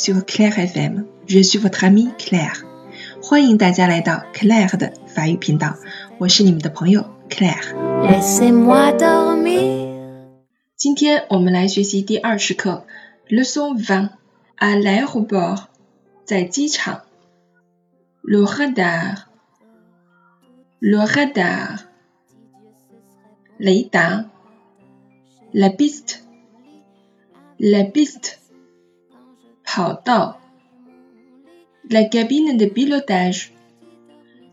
sur Claire FM. Je suis votre amie Claire. 欢迎大家来到 Claire 的法语频道，我是你们的朋友 Claire。今天我们来学习第二十课，Leçon vingt à l'aéroport，在机场。Le radar，le radar，雷达。La piste，la piste， La cabine de pilotage,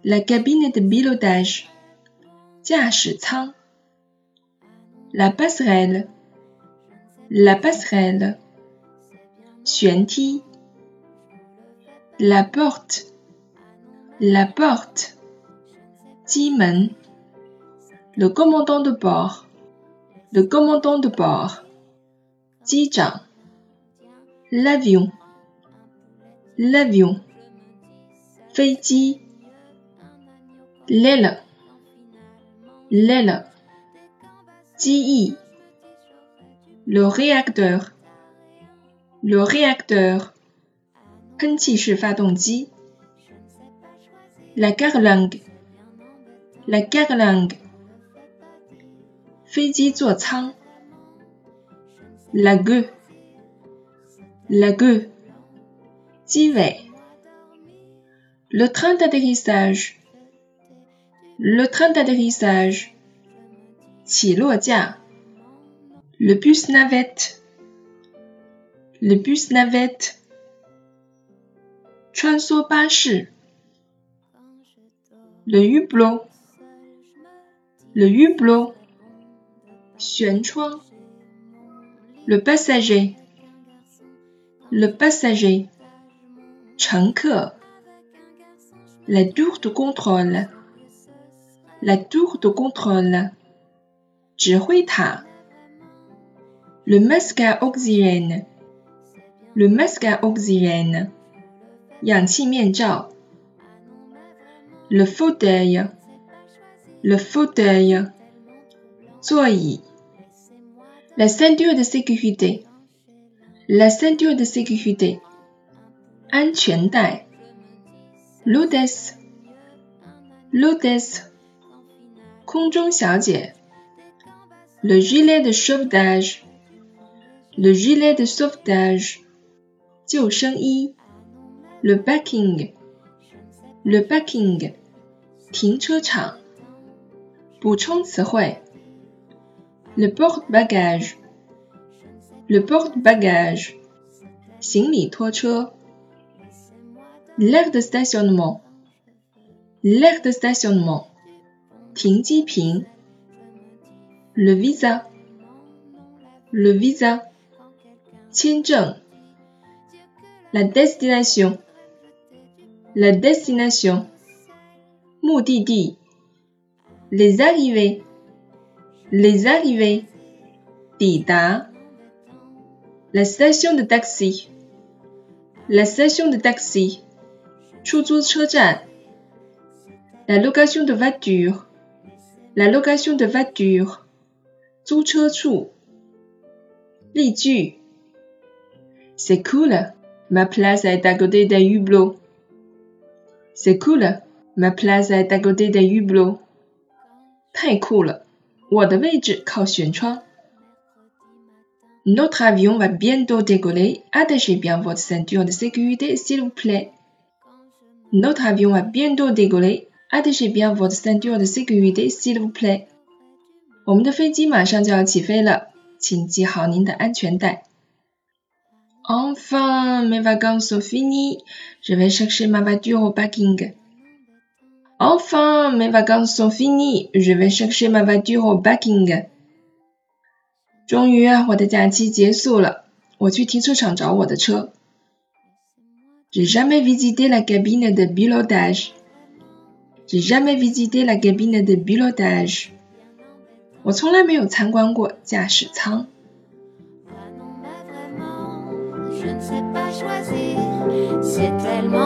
la cabine de pilotage, la passerelle, la passerelle, la porte, la porte, le commandant de bord, le commandant de bord, l'avion, l'avion, l'aile, l'aile, le réacteur, le réacteur, la carlingue, la carlingue, la gueux, la gueux, le train d'atterrissage. Le train d'atterrissage. Le bus navette. Le bus navette. Le hublot. Le hublot. Le passager. Le passager. 乘客. La tour de contrôle, la tour de contrôle, le masque à oxygène, le masque à oxygène, le fauteuil, le fauteuil, la ceinture de sécurité, la ceinture de sécurité, 安全带 L'hôtesse, l'hôtesse, Le gilet de sauvetage, le gilet de sauvetage, Le parking, le parking, Le porte-bagages, Le porte-bagages, L'aire de stationnement. L'aire de stationnement. ping. Le visa. Le visa. La destination. La destination. Mudidi. Les arrivées. Les arrivées. Dida. La station de taxi. La station de taxi. La location de voiture, la location de voiture, C'est cool, ma place est à côté d'un hublot. C'est cool, ma place est à côté d'un hublot. 太酷了，我的位置靠舷窗。 Notre avion va bientôt décoller. Attachez bien votre ceinture de sécurité, s'il vous plaît. Notre avion va bientôt décoller. Attachez bien votre ceinture de sécurité, s'il vous plaît. 我们的飞机马上就要起飞了，请系好您的安全带。Enfin, mes vacances sont finies. Je vais chercher ma voiture au parking. Enfin, mes vacances sont finies. Je vais chercher ma voiture au parking. 终于，我的假期结束了，我去停车场找我的车。J'ai jamais visité la cabine de pilotage. J'ai jamais visité la cabine de pilotage. 我从来没有参观过驾驶舱。C'est tellement